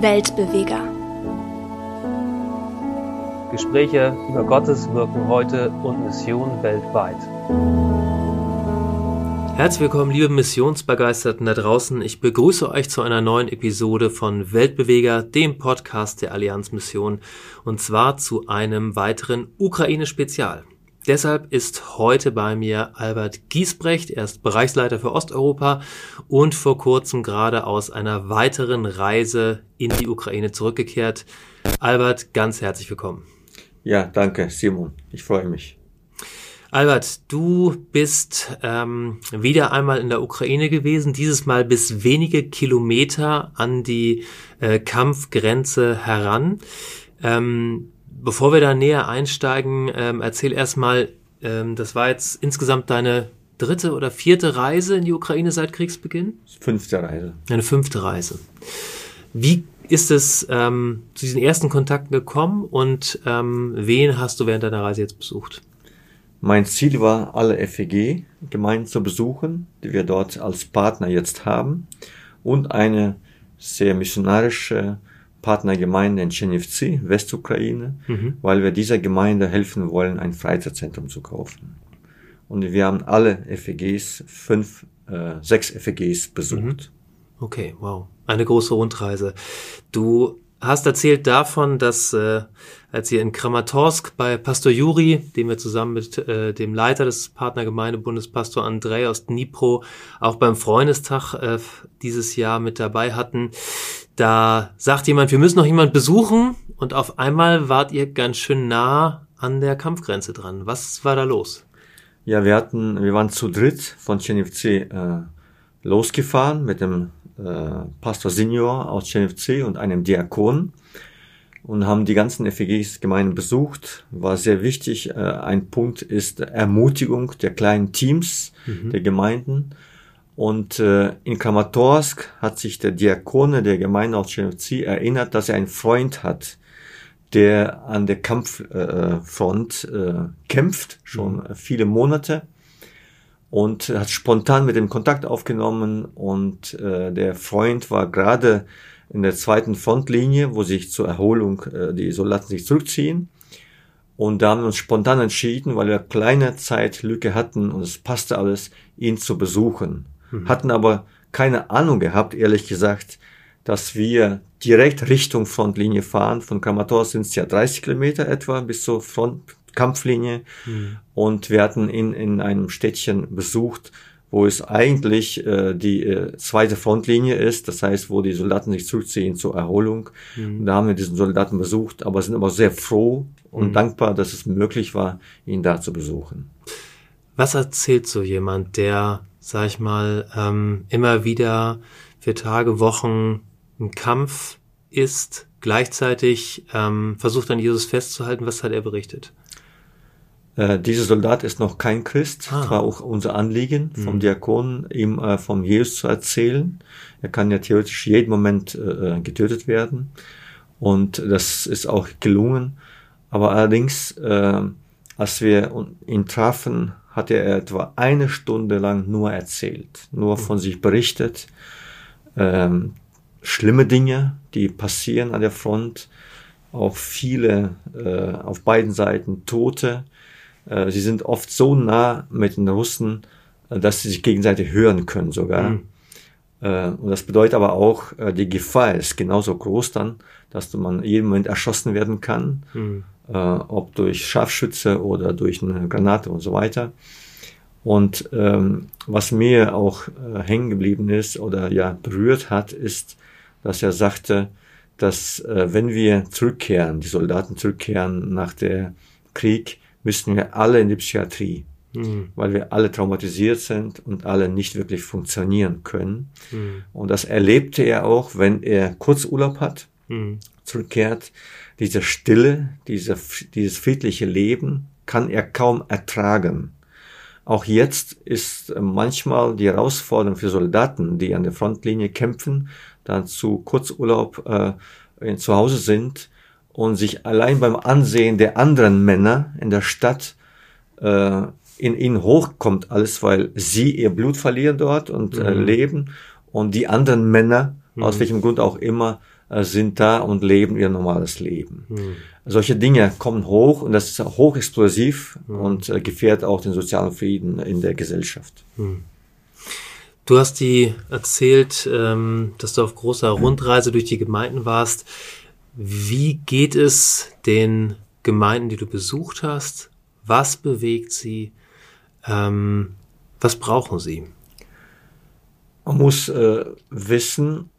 Weltbeweger. Gespräche über Gottes Wirken heute und Mission weltweit. Herzlich willkommen, liebe Missionsbegeisterten da draußen. Ich begrüße euch zu einer neuen Episode von Weltbeweger, dem Podcast der Allianz Mission, und zwar zu einem weiteren Ukraine-Spezial. Deshalb ist heute bei mir Albert Giesbrecht. Er ist Bereichsleiter für Osteuropa und vor kurzem gerade aus einer weiteren Reise in die Ukraine zurückgekehrt. Albert, ganz herzlich willkommen. Ja, danke, Simon. Ich freue mich. Albert, du bist ähm, wieder einmal in der Ukraine gewesen, dieses Mal bis wenige Kilometer an die äh, Kampfgrenze heran. Ähm, bevor wir da näher einsteigen, ähm, erzähl erstmal, ähm, das war jetzt insgesamt deine dritte oder vierte Reise in die Ukraine seit Kriegsbeginn? Fünfte Reise. Eine fünfte Reise. Wie ist es ähm, zu diesen ersten Kontakten gekommen und ähm, wen hast du während deiner Reise jetzt besucht? Mein Ziel war, alle FEG-Gemeinden zu besuchen, die wir dort als Partner jetzt haben und eine sehr missionarische Partnergemeinde in Chernivtsi, Westukraine, mhm. weil wir dieser Gemeinde helfen wollen, ein Freizeitzentrum zu kaufen. Und wir haben alle FEGs, fünf, äh, sechs FEGs besucht. Mhm. Okay, wow. Eine große Rundreise. Du hast erzählt davon, dass äh, als ihr in Kramatorsk bei Pastor Juri, den wir zusammen mit äh, dem Leiter des Partnergemeindebundes, Pastor Andrei aus Dnipro, auch beim Freundestag äh, dieses Jahr mit dabei hatten, da sagt jemand, wir müssen noch jemand besuchen und auf einmal wart ihr ganz schön nah an der Kampfgrenze dran. Was war da los? Ja, wir hatten, wir waren zu dritt von Chernivtsi äh, losgefahren mit dem äh, Pastor Senior aus Chernivtsi und einem Diakon und haben die ganzen FEGs-Gemeinden besucht. War sehr wichtig. Äh, ein Punkt ist Ermutigung der kleinen Teams mhm. der Gemeinden. Und äh, in Kramatorsk hat sich der Diakone der Gemeinde aus Chernivtsi erinnert, dass er einen Freund hat, der an der Kampffront äh, kämpft, schon mhm. viele Monate und hat spontan mit dem Kontakt aufgenommen und äh, der Freund war gerade in der zweiten Frontlinie, wo sich zur Erholung äh, die Soldaten sich zurückziehen. Und da haben wir uns spontan entschieden, weil wir kleine Zeitlücke hatten und es passte alles, ihn zu besuchen. Mhm. Hatten aber keine Ahnung gehabt, ehrlich gesagt, dass wir direkt Richtung Frontlinie fahren. Von Kramatorsk sind es ja 30 Kilometer etwa bis zur Front, Kampflinie. Mhm. Und wir hatten ihn in einem Städtchen besucht, wo es eigentlich äh, die äh, zweite Frontlinie ist, das heißt, wo die Soldaten sich zurückziehen zur Erholung. Mhm. Und da haben wir diesen Soldaten besucht, aber sind aber sehr froh und mhm. dankbar, dass es möglich war, ihn da zu besuchen. Was erzählt so jemand, der, sag ich mal, ähm, immer wieder für Tage, Wochen im Kampf ist, gleichzeitig ähm, versucht an Jesus festzuhalten, was hat er berichtet? Äh, dieser Soldat ist noch kein Christ. Ah. Das war auch unser Anliegen vom mhm. Diakon, ihm äh, vom Jesus zu erzählen. Er kann ja theoretisch jeden Moment äh, äh, getötet werden. Und das ist auch gelungen. Aber allerdings, äh, als wir ihn trafen, hat er etwa eine Stunde lang nur erzählt, nur mhm. von sich berichtet. Ähm, schlimme Dinge, die passieren an der Front, auch viele äh, auf beiden Seiten Tote, äh, sie sind oft so nah mit den Russen, äh, dass sie sich gegenseitig hören können sogar. Mhm. Äh, und das bedeutet aber auch, die Gefahr ist genauso groß dann, dass man jeden Moment erschossen werden kann, mhm. Ob durch Scharfschütze oder durch eine Granate und so weiter. Und ähm, was mir auch äh, hängen geblieben ist oder ja berührt hat, ist, dass er sagte, dass äh, wenn wir zurückkehren, die Soldaten zurückkehren nach der Krieg, müssten wir alle in die Psychiatrie, mhm. weil wir alle traumatisiert sind und alle nicht wirklich funktionieren können. Mhm. Und das erlebte er auch, wenn er Kurzurlaub hat, mhm. zurückkehrt. Diese Stille, diese, dieses friedliche Leben kann er kaum ertragen. Auch jetzt ist manchmal die Herausforderung für Soldaten, die an der Frontlinie kämpfen, dann zu Kurzurlaub äh, zu Hause sind, und sich allein beim Ansehen der anderen Männer in der Stadt äh, in ihnen hochkommt alles, weil sie ihr Blut verlieren dort und äh, mhm. äh, leben und die anderen Männer, mhm. aus welchem Grund auch immer, äh, sind da und leben ihr normales Leben. Mhm. Solche Dinge kommen hoch und das ist hochexplosiv mhm. und äh, gefährdet auch den sozialen Frieden in der Gesellschaft. Mhm. Du hast die erzählt, ähm, dass du auf großer Rundreise durch die Gemeinden warst. Wie geht es den Gemeinden, die du besucht hast? Was bewegt sie? Ähm, was brauchen sie? Man muss äh, wissen,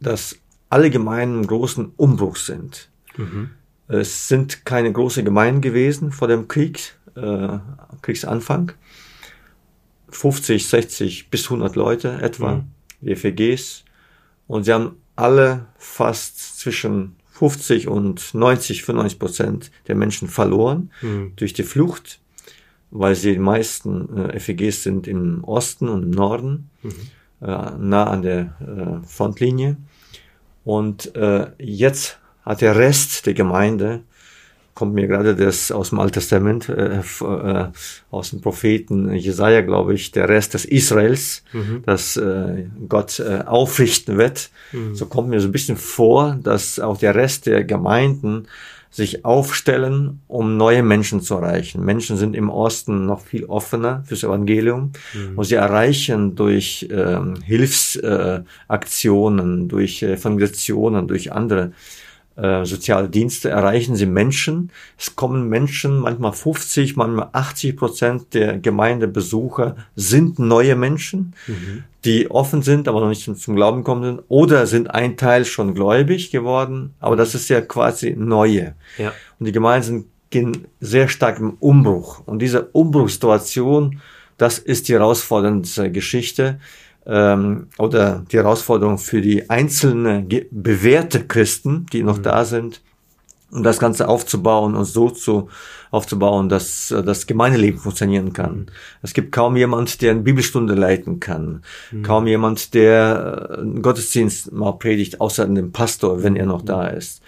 dass alle Gemeinden im großen Umbruch sind. Mhm. Es sind keine großen Gemeinden gewesen vor dem Krieg, äh, Kriegsanfang. 50, 60 bis 100 Leute etwa, mhm. die FEGs. Und sie haben alle fast zwischen 50 und 90, 95 Prozent der Menschen verloren mhm. durch die Flucht, weil sie die meisten äh, FEGs sind im Osten und im Norden, mhm. äh, nah an der äh, Frontlinie. Und äh, jetzt hat der Rest der Gemeinde kommt mir gerade das aus dem Alten Testament, äh, äh, aus dem Propheten Jesaja, glaube ich, der Rest des Israels, mhm. das äh, Gott äh, aufrichten wird. Mhm. So kommt mir so ein bisschen vor, dass auch der Rest der Gemeinden sich aufstellen, um neue Menschen zu erreichen. Menschen sind im Osten noch viel offener fürs Evangelium mhm. und sie erreichen durch ähm, Hilfsaktionen, äh, durch Evangelisationen, durch andere äh, soziale Dienste erreichen sie Menschen. Es kommen Menschen, manchmal 50, manchmal 80 Prozent der Gemeindebesucher sind neue Menschen, mhm. die offen sind, aber noch nicht zum, zum Glauben kommen sind, oder sind ein Teil schon gläubig geworden, aber das ist ja quasi neue. Ja. Und die Gemeinden gehen sehr stark im Umbruch. Und diese Umbruchssituation, das ist die herausfordernde Geschichte ähm, oder die Herausforderung für die einzelnen bewährte Christen, die noch mhm. da sind, um das Ganze aufzubauen und so zu aufzubauen, dass äh, das Gemeindeleben funktionieren kann. Mhm. Es gibt kaum jemand, der eine Bibelstunde leiten kann, mhm. kaum jemand, der äh, einen Gottesdienst mal predigt, außer dem Pastor, wenn er noch mhm. da ist.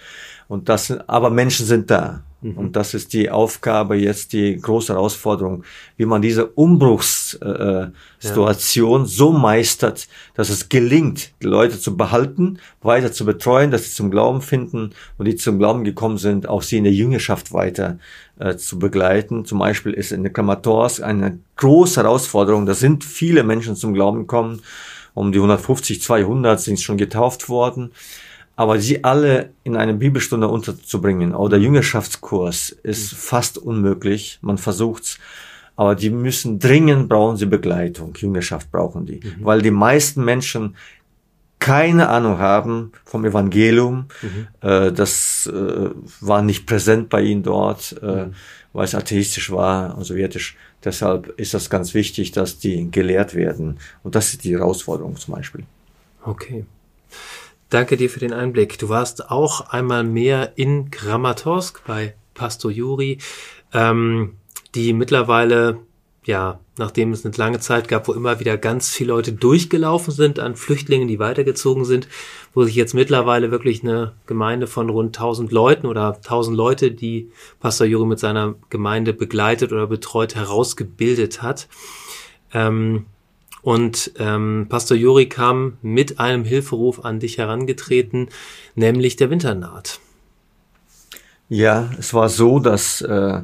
Und das, aber Menschen sind da. Mhm. Und das ist die Aufgabe jetzt, die große Herausforderung, wie man diese Umbruchssituation äh, ja. so meistert, dass es gelingt, die Leute zu behalten, weiter zu betreuen, dass sie zum Glauben finden und die zum Glauben gekommen sind, auch sie in der Jüngerschaft weiter äh, zu begleiten. Zum Beispiel ist in der Kramators eine große Herausforderung. Da sind viele Menschen zum Glauben gekommen. Um die 150, 200 sind schon getauft worden. Aber sie alle in eine Bibelstunde unterzubringen oder Jüngerschaftskurs ist fast unmöglich. Man versucht's. Aber die müssen dringend brauchen sie Begleitung. Jüngerschaft brauchen die. Mhm. Weil die meisten Menschen keine Ahnung haben vom Evangelium. Mhm. Äh, das äh, war nicht präsent bei ihnen dort, äh, mhm. weil es atheistisch war und sowjetisch. Deshalb ist das ganz wichtig, dass die gelehrt werden. Und das ist die Herausforderung zum Beispiel. Okay. Danke dir für den Einblick. Du warst auch einmal mehr in Kramatorsk bei Pastor Juri, ähm, die mittlerweile, ja, nachdem es eine lange Zeit gab, wo immer wieder ganz viele Leute durchgelaufen sind an Flüchtlingen, die weitergezogen sind, wo sich jetzt mittlerweile wirklich eine Gemeinde von rund 1000 Leuten oder 1000 Leute, die Pastor Juri mit seiner Gemeinde begleitet oder betreut, herausgebildet hat. Ähm, und ähm, Pastor Juri kam mit einem Hilferuf an dich herangetreten, nämlich der Winter naht. Ja, es war so, dass äh,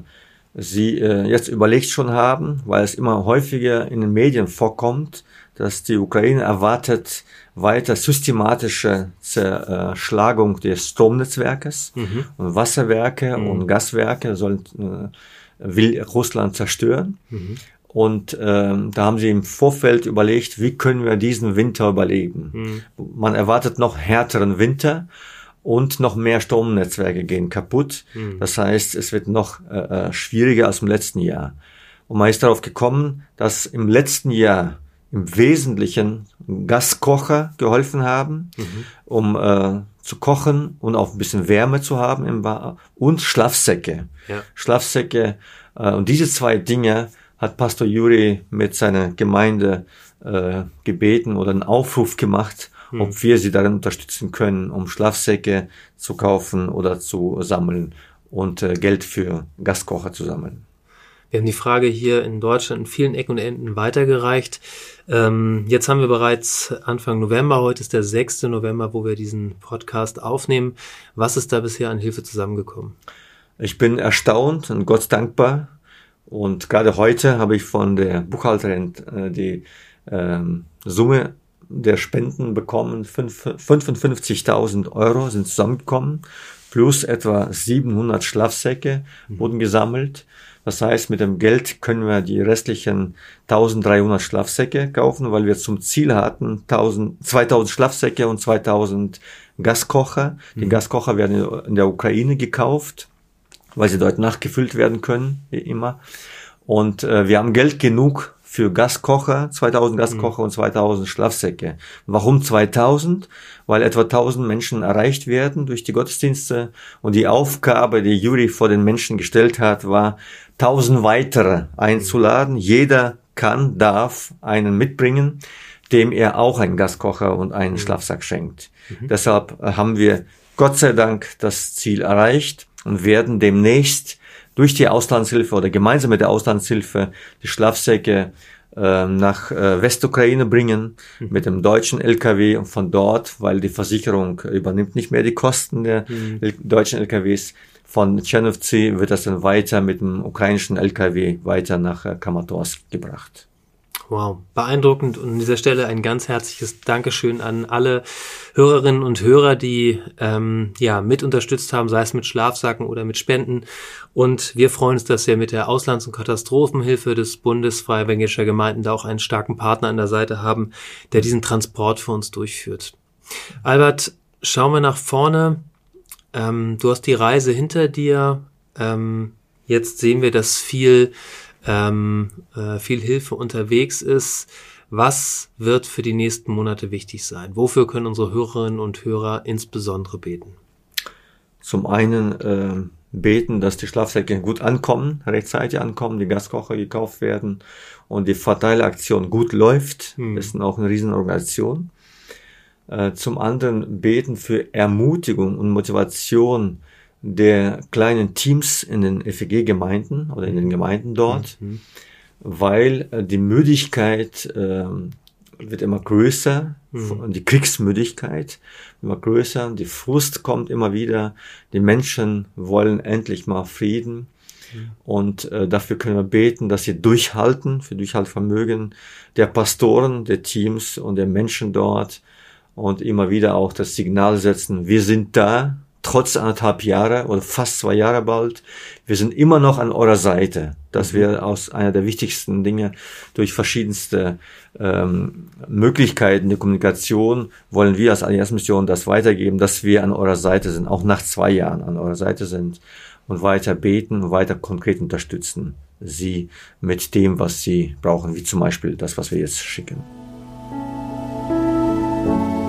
sie äh, jetzt überlegt schon haben, weil es immer häufiger in den Medien vorkommt, dass die Ukraine erwartet weiter systematische Zerschlagung des Stromnetzwerkes mhm. und Wasserwerke mhm. und Gaswerke sollen äh, will Russland zerstören. Mhm. Und ähm, da haben sie im Vorfeld überlegt, wie können wir diesen Winter überleben. Mhm. Man erwartet noch härteren Winter und noch mehr Stromnetzwerke gehen kaputt. Mhm. Das heißt, es wird noch äh, äh, schwieriger als im letzten Jahr. Und man ist darauf gekommen, dass im letzten Jahr im Wesentlichen Gaskocher geholfen haben, mhm. um äh, zu kochen und auch ein bisschen Wärme zu haben im Bar und Schlafsäcke. Ja. Schlafsäcke äh, und diese zwei Dinge hat Pastor Juri mit seiner Gemeinde äh, gebeten oder einen Aufruf gemacht, hm. ob wir sie darin unterstützen können, um Schlafsäcke zu kaufen oder zu sammeln und äh, Geld für Gaskocher zu sammeln. Wir haben die Frage hier in Deutschland in vielen Ecken und Enden weitergereicht. Ähm, jetzt haben wir bereits Anfang November, heute ist der 6. November, wo wir diesen Podcast aufnehmen. Was ist da bisher an Hilfe zusammengekommen? Ich bin erstaunt und Gott dankbar. Und gerade heute habe ich von der Buchhalterin äh, die ähm, Summe der Spenden bekommen. 55.000 Euro sind zusammengekommen, plus etwa 700 Schlafsäcke mhm. wurden gesammelt. Das heißt, mit dem Geld können wir die restlichen 1300 Schlafsäcke kaufen, weil wir zum Ziel hatten 1000, 2000 Schlafsäcke und 2000 Gaskocher. Die mhm. Gaskocher werden in der Ukraine gekauft, weil sie dort nachgefüllt werden können, wie immer. Und äh, wir haben Geld genug für Gaskocher, 2000 Gaskocher mhm. und 2000 Schlafsäcke. Warum 2000? Weil etwa 1000 Menschen erreicht werden durch die Gottesdienste und die Aufgabe, die Juri vor den Menschen gestellt hat, war, 1000 weitere einzuladen. Jeder kann, darf einen mitbringen, dem er auch einen Gaskocher und einen mhm. Schlafsack schenkt. Mhm. Deshalb haben wir Gott sei Dank das Ziel erreicht und werden demnächst durch die Auslandshilfe oder gemeinsam mit der Auslandshilfe die Schlafsäcke äh, nach äh, Westukraine bringen mhm. mit dem deutschen LKW und von dort, weil die Versicherung übernimmt nicht mehr die Kosten der mhm. deutschen LKWs. Von Chernovci wird das dann weiter mit dem ukrainischen LKW weiter nach äh, Kramatorsk gebracht. Wow, beeindruckend und an dieser Stelle ein ganz herzliches Dankeschön an alle Hörerinnen und Hörer, die ähm, ja mit unterstützt haben, sei es mit Schlafsacken oder mit Spenden. Und wir freuen uns, dass wir mit der Auslands- und Katastrophenhilfe des Bundes Freie Gemeinden da auch einen starken Partner an der Seite haben, der diesen Transport für uns durchführt. Albert, schauen wir nach vorne. Ähm, du hast die Reise hinter dir. Ähm, jetzt sehen wir, dass viel ähm, äh, viel Hilfe unterwegs ist. Was wird für die nächsten Monate wichtig sein? Wofür können unsere Hörerinnen und Hörer insbesondere beten? Zum einen äh, beten, dass die Schlafsäcke gut ankommen, rechtzeitig ankommen, die Gaskocher gekauft werden und die Verteilaktion gut läuft. Hm. Das ist auch eine Riesenorganisation. Äh, zum anderen beten für Ermutigung und Motivation der kleinen Teams in den FEG-Gemeinden oder in den Gemeinden dort, mhm. weil äh, die Müdigkeit äh, wird immer größer, mhm. die Kriegsmüdigkeit immer größer, die Frust kommt immer wieder, die Menschen wollen endlich mal Frieden. Mhm. Und äh, dafür können wir beten, dass sie durchhalten, für Durchhaltvermögen der Pastoren, der Teams und der Menschen dort und immer wieder auch das Signal setzen, wir sind da, trotz anderthalb Jahre oder fast zwei Jahre bald, wir sind immer noch an eurer Seite. dass mhm. wir aus einer der wichtigsten Dinge durch verschiedenste ähm, Möglichkeiten der Kommunikation wollen wir als Allianzmission das weitergeben, dass wir an eurer Seite sind, auch nach zwei Jahren an eurer Seite sind und weiter beten und weiter konkret unterstützen sie mit dem, was sie brauchen, wie zum Beispiel das, was wir jetzt schicken.